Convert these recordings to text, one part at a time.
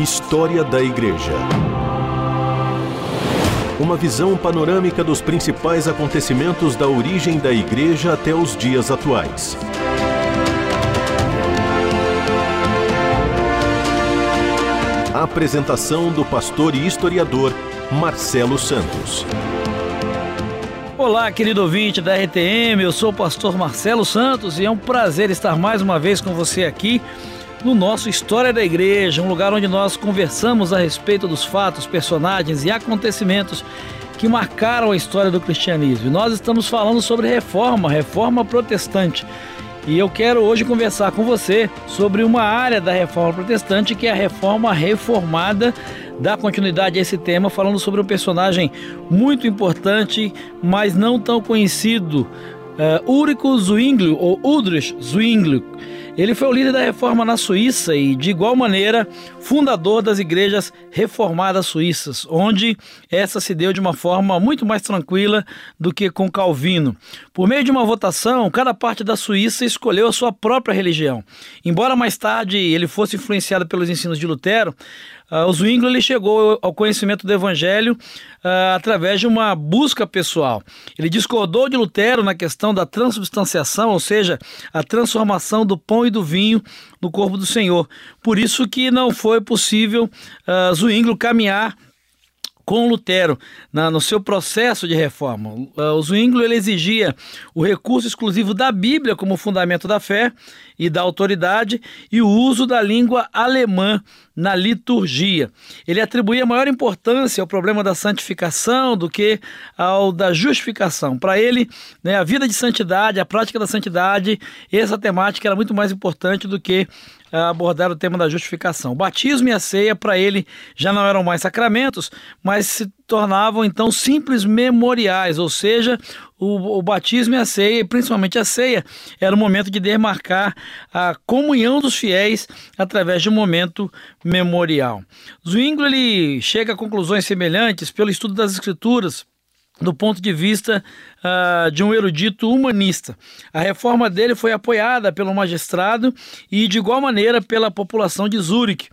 História da Igreja. Uma visão panorâmica dos principais acontecimentos da origem da Igreja até os dias atuais. A apresentação do pastor e historiador Marcelo Santos. Olá, querido ouvinte da RTM, eu sou o pastor Marcelo Santos e é um prazer estar mais uma vez com você aqui no nosso História da Igreja, um lugar onde nós conversamos a respeito dos fatos, personagens e acontecimentos que marcaram a história do cristianismo. E nós estamos falando sobre reforma, reforma protestante. E eu quero hoje conversar com você sobre uma área da reforma protestante que é a reforma reformada. Dar continuidade a esse tema, falando sobre um personagem muito importante, mas não tão conhecido, uh, Ulrico Zwingli, ou Udrich Zwingli. Ele foi o líder da reforma na Suíça e, de igual maneira, fundador das igrejas reformadas suíças, onde essa se deu de uma forma muito mais tranquila do que com Calvino. Por meio de uma votação, cada parte da Suíça escolheu a sua própria religião. Embora mais tarde ele fosse influenciado pelos ensinos de Lutero, Uh, o Zwingli chegou ao conhecimento do Evangelho uh, através de uma busca pessoal. Ele discordou de Lutero na questão da transubstanciação, ou seja, a transformação do pão e do vinho no corpo do Senhor. Por isso que não foi possível uh, Zwingli caminhar com Lutero na, no seu processo de reforma. O Zwingli ele exigia o recurso exclusivo da Bíblia como fundamento da fé e da autoridade e o uso da língua alemã na liturgia. Ele atribuía maior importância ao problema da santificação do que ao da justificação. Para ele, né, a vida de santidade, a prática da santidade, essa temática era muito mais importante do que abordar o tema da justificação. O batismo e a ceia, para ele, já não eram mais sacramentos, mas se tornavam então simples memoriais, ou seja, o, o, batismo e a ceia, principalmente a ceia, era o momento de demarcar a comunhão dos fiéis através de um momento memorial. Zwingli ele chega a conclusões semelhantes pelo estudo das escrituras, do ponto de vista uh, de um erudito humanista. A reforma dele foi apoiada pelo magistrado e, de igual maneira, pela população de Zurique.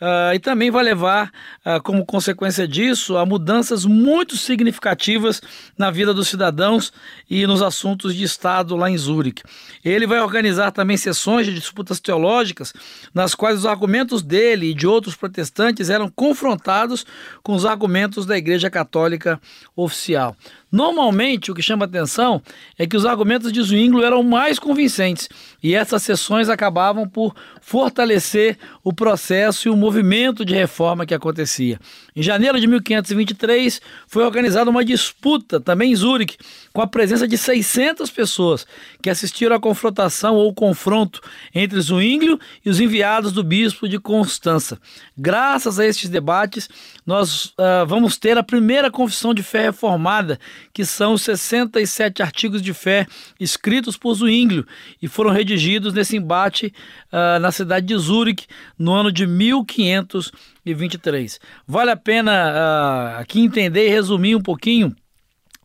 Uh, e também vai levar, uh, como consequência disso, a mudanças muito significativas na vida dos cidadãos e nos assuntos de Estado lá em Zurique. Ele vai organizar também sessões de disputas teológicas, nas quais os argumentos dele e de outros protestantes eram confrontados com os argumentos da Igreja Católica oficial. Normalmente, o que chama atenção é que os argumentos de Zwingli eram mais convincentes e essas sessões acabavam por fortalecer o processo e o movimento de reforma que acontecia. Em janeiro de 1523, foi organizada uma disputa, também em Zurique, com a presença de 600 pessoas que assistiram à confrontação ou confronto entre Zwingli e os enviados do bispo de Constança. Graças a estes debates, nós uh, vamos ter a primeira confissão de fé reformada que são os 67 artigos de fé escritos por Zwinglio e foram redigidos nesse embate uh, na cidade de Zurique no ano de 1523. Vale a pena uh, aqui entender e resumir um pouquinho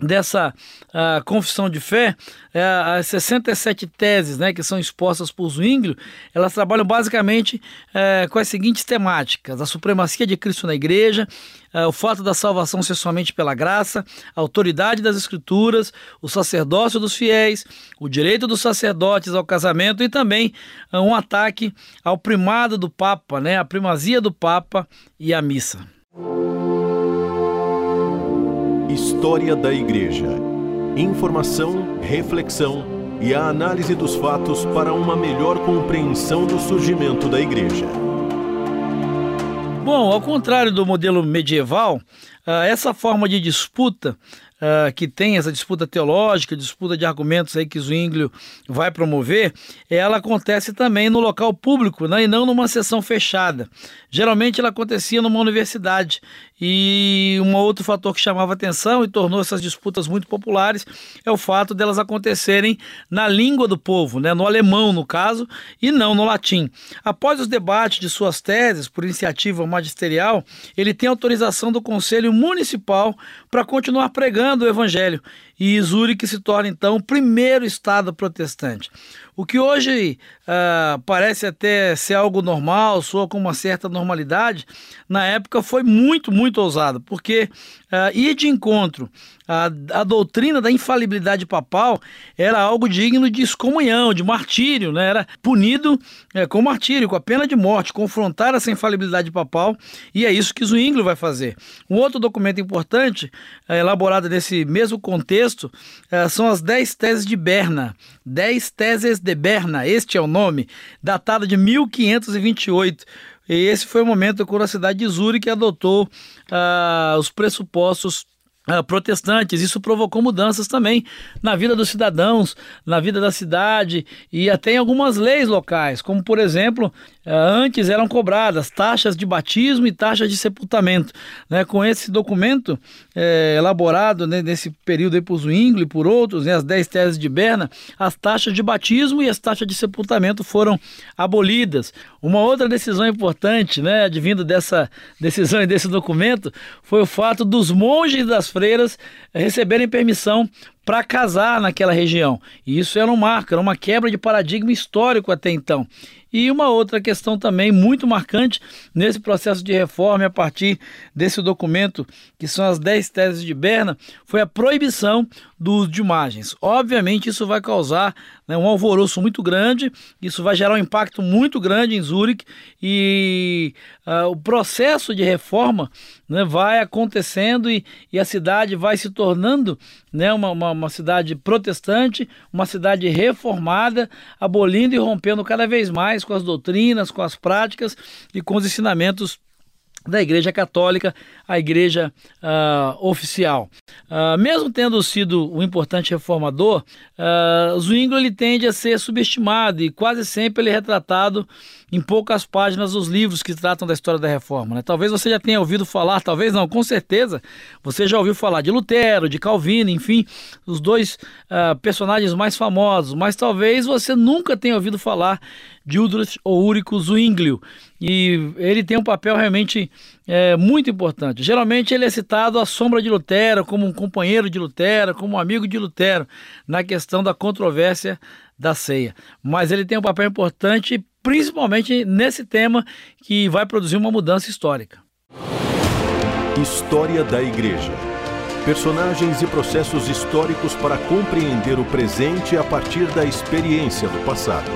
dessa uh, confissão de fé, uh, as 67 teses né, que são expostas por Zwinglio, elas trabalham basicamente uh, com as seguintes temáticas: a supremacia de Cristo na igreja, uh, o fato da salvação ser somente pela graça, a autoridade das escrituras, o sacerdócio dos fiéis, o direito dos sacerdotes ao casamento e também um ataque ao primado do Papa, né, a primazia do Papa e a missa. História da Igreja. Informação, reflexão e a análise dos fatos para uma melhor compreensão do surgimento da Igreja. Bom, ao contrário do modelo medieval, ah, essa forma de disputa uh, que tem essa disputa teológica, disputa de argumentos aí que Zwinglio vai promover, ela acontece também no local público né, e não numa sessão fechada. Geralmente ela acontecia numa universidade e um outro fator que chamava atenção e tornou essas disputas muito populares é o fato delas acontecerem na língua do povo, né, no alemão no caso, e não no latim. Após os debates de suas teses por iniciativa magisterial, ele tem autorização do Conselho Municipal para continuar pregando o Evangelho e Zurique se torna então o primeiro estado protestante. O que hoje uh, parece até ser algo normal, soa com uma certa normalidade, na época foi muito, muito ousado, porque uh, ir de encontro à, à doutrina da infalibilidade papal era algo digno de excomunhão, de martírio, né? era punido é, com martírio, com a pena de morte, confrontar essa infalibilidade papal, e é isso que Zwinglio vai fazer. Um outro documento importante, é, elaborado nesse mesmo contexto, é, são as Dez Teses de Berna, Dez Teses de Berna, este é o nome, datado de 1528. E esse foi o momento quando a cidade de Zurique adotou ah, os pressupostos protestantes. Isso provocou mudanças também na vida dos cidadãos, na vida da cidade e até em algumas leis locais, como por exemplo é, antes eram cobradas taxas de batismo e taxas de sepultamento. Né? Com esse documento é, elaborado né, nesse período por Zwingli e por outros, né, as 10 teses de Berna, as taxas de batismo e as taxas de sepultamento foram abolidas. Uma outra decisão importante, né, advindo dessa decisão e desse documento, foi o fato dos monges das freiras receberem permissão para casar naquela região. E isso era um marco, era uma quebra de paradigma histórico até então. E uma outra questão também muito marcante nesse processo de reforma, a partir desse documento, que são as 10 teses de Berna, foi a proibição do uso de imagens. Obviamente, isso vai causar né, um alvoroço muito grande, isso vai gerar um impacto muito grande em Zurique e uh, o processo de reforma né, vai acontecendo e, e, a cidade vai se tornando né, uma, uma, uma cidade protestante, uma cidade reformada, abolindo e rompendo cada vez mais com as doutrinas, com as práticas e com os ensinamentos da Igreja Católica, a Igreja uh, oficial. Uh, mesmo tendo sido um importante reformador, uh, Zwingli ele tende a ser subestimado e quase sempre ele é retratado em poucas páginas dos livros que tratam da história da reforma. Né? Talvez você já tenha ouvido falar, talvez não, com certeza você já ouviu falar de Lutero, de Calvino, enfim, os dois uh, personagens mais famosos, mas talvez você nunca tenha ouvido falar de Uldrich ou Úrico Zwinglio. E ele tem um papel realmente é, muito importante. Geralmente ele é citado à sombra de Lutero, como um companheiro de Lutero, como um amigo de Lutero, na questão da controvérsia da ceia. Mas ele tem um papel importante principalmente nesse tema que vai produzir uma mudança histórica. História da Igreja. Personagens e processos históricos para compreender o presente a partir da experiência do passado.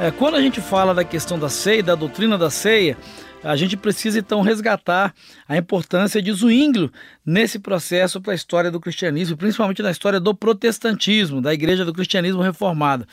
É, quando a gente fala da questão da ceia, da doutrina da ceia, a gente precisa então resgatar a importância de Zwinglio nesse processo para a história do cristianismo, principalmente na história do protestantismo, da igreja do cristianismo reformada.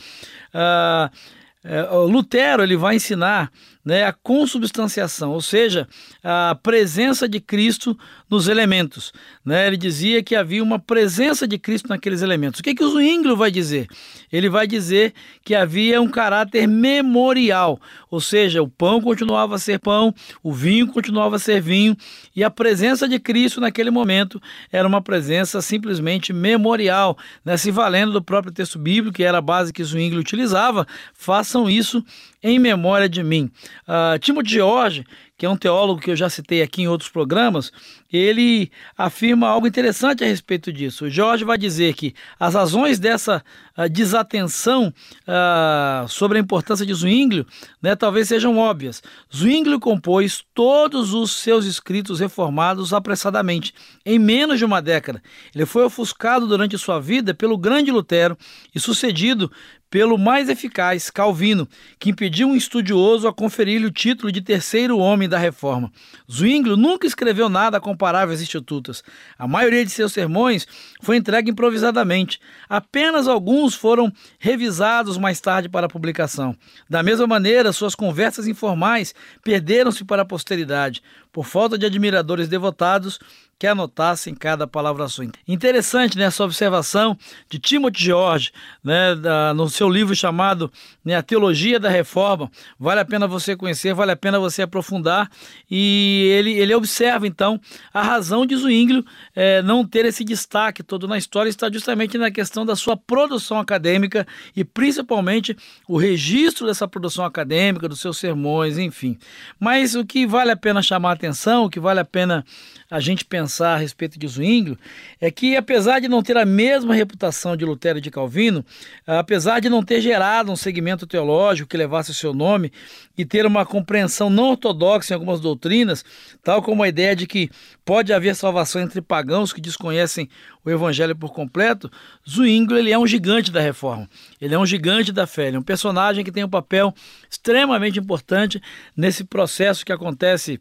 Uh, uh, Lutero ele vai ensinar né, a consubstanciação, ou seja, a presença de Cristo nos elementos. Né? Ele dizia que havia uma presença de Cristo naqueles elementos. O que, que o Zwinglio vai dizer? Ele vai dizer que havia um caráter memorial, ou seja, o pão continuava a ser pão, o vinho continuava a ser vinho, e a presença de Cristo naquele momento era uma presença simplesmente memorial, né? se valendo do próprio texto bíblico, que era a base que Zwinglio utilizava, façam isso em memória de mim. Uh, Timothy George, que é um teólogo que eu já citei aqui em outros programas, ele afirma algo interessante a respeito disso. O Jorge vai dizer que as razões dessa uh, desatenção uh, sobre a importância de Zwinglio né, talvez sejam óbvias. Zwinglio compôs todos os seus escritos reformados apressadamente, em menos de uma década. Ele foi ofuscado durante sua vida pelo grande Lutero e sucedido pelo mais eficaz, Calvino, que impediu um estudioso a conferir-lhe o título de terceiro homem da reforma. Zwinglio nunca escreveu nada comparável às institutas. A maioria de seus sermões foi entregue improvisadamente. Apenas alguns foram revisados mais tarde para publicação. Da mesma maneira, suas conversas informais perderam-se para a posteridade. Por falta de admiradores devotados, que anotassem cada palavra sua. Interessante né, essa observação de Timothy George, né, da, no seu livro chamado né, A Teologia da Reforma. Vale a pena você conhecer, vale a pena você aprofundar. E ele, ele observa, então, a razão de Zwinglio é, não ter esse destaque todo na história está justamente na questão da sua produção acadêmica e principalmente o registro dessa produção acadêmica, dos seus sermões, enfim. Mas o que vale a pena chamar a atenção, o que vale a pena a gente pensar a respeito de Zwinglio, é que apesar de não ter a mesma reputação de Lutero e de Calvino, apesar de não ter gerado um segmento teológico que levasse o seu nome e ter uma compreensão não ortodoxa em algumas doutrinas, tal como a ideia de que pode haver salvação entre pagãos que desconhecem o evangelho por completo, Zwinglio ele é um gigante da reforma. Ele é um gigante da fé, ele é um personagem que tem um papel extremamente importante nesse processo que acontece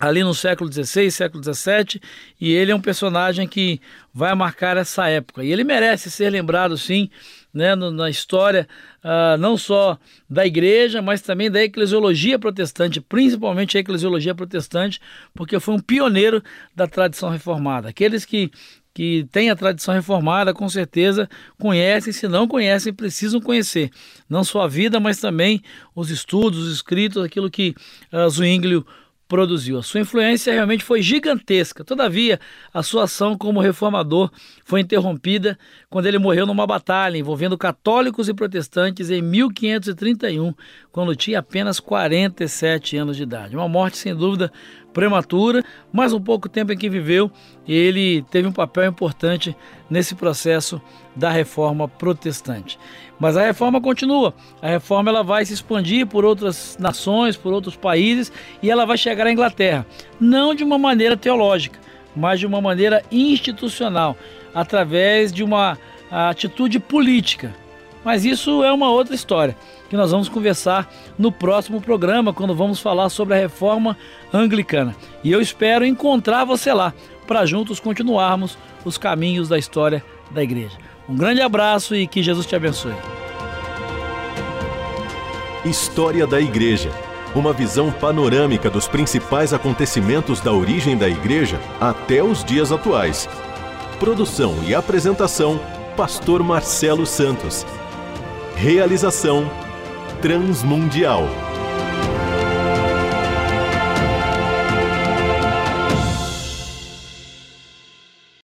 ali no século XVI, século XVII, e ele é um personagem que vai marcar essa época. E ele merece ser lembrado, sim, né, na história uh, não só da igreja, mas também da eclesiologia protestante, principalmente a eclesiologia protestante, porque foi um pioneiro da tradição reformada. Aqueles que que têm a tradição reformada, com certeza conhecem, se não conhecem, precisam conhecer. Não só a vida, mas também os estudos, os escritos, aquilo que uh, Zwinglio produziu. A sua influência realmente foi gigantesca. Todavia, a sua ação como reformador foi interrompida quando ele morreu numa batalha envolvendo católicos e protestantes em 1531, quando tinha apenas 47 anos de idade. Uma morte sem dúvida prematura, mas um pouco tempo em que viveu, ele teve um papel importante nesse processo da reforma protestante. Mas a reforma continua. A reforma ela vai se expandir por outras nações, por outros países e ela vai chegar à Inglaterra, não de uma maneira teológica, mas de uma maneira institucional, através de uma atitude política. Mas isso é uma outra história que nós vamos conversar no próximo programa, quando vamos falar sobre a reforma anglicana. E eu espero encontrar você lá para juntos continuarmos os caminhos da história da igreja. Um grande abraço e que Jesus te abençoe. História da Igreja. Uma visão panorâmica dos principais acontecimentos da origem da igreja até os dias atuais. Produção e apresentação: Pastor Marcelo Santos. Realização Transmundial.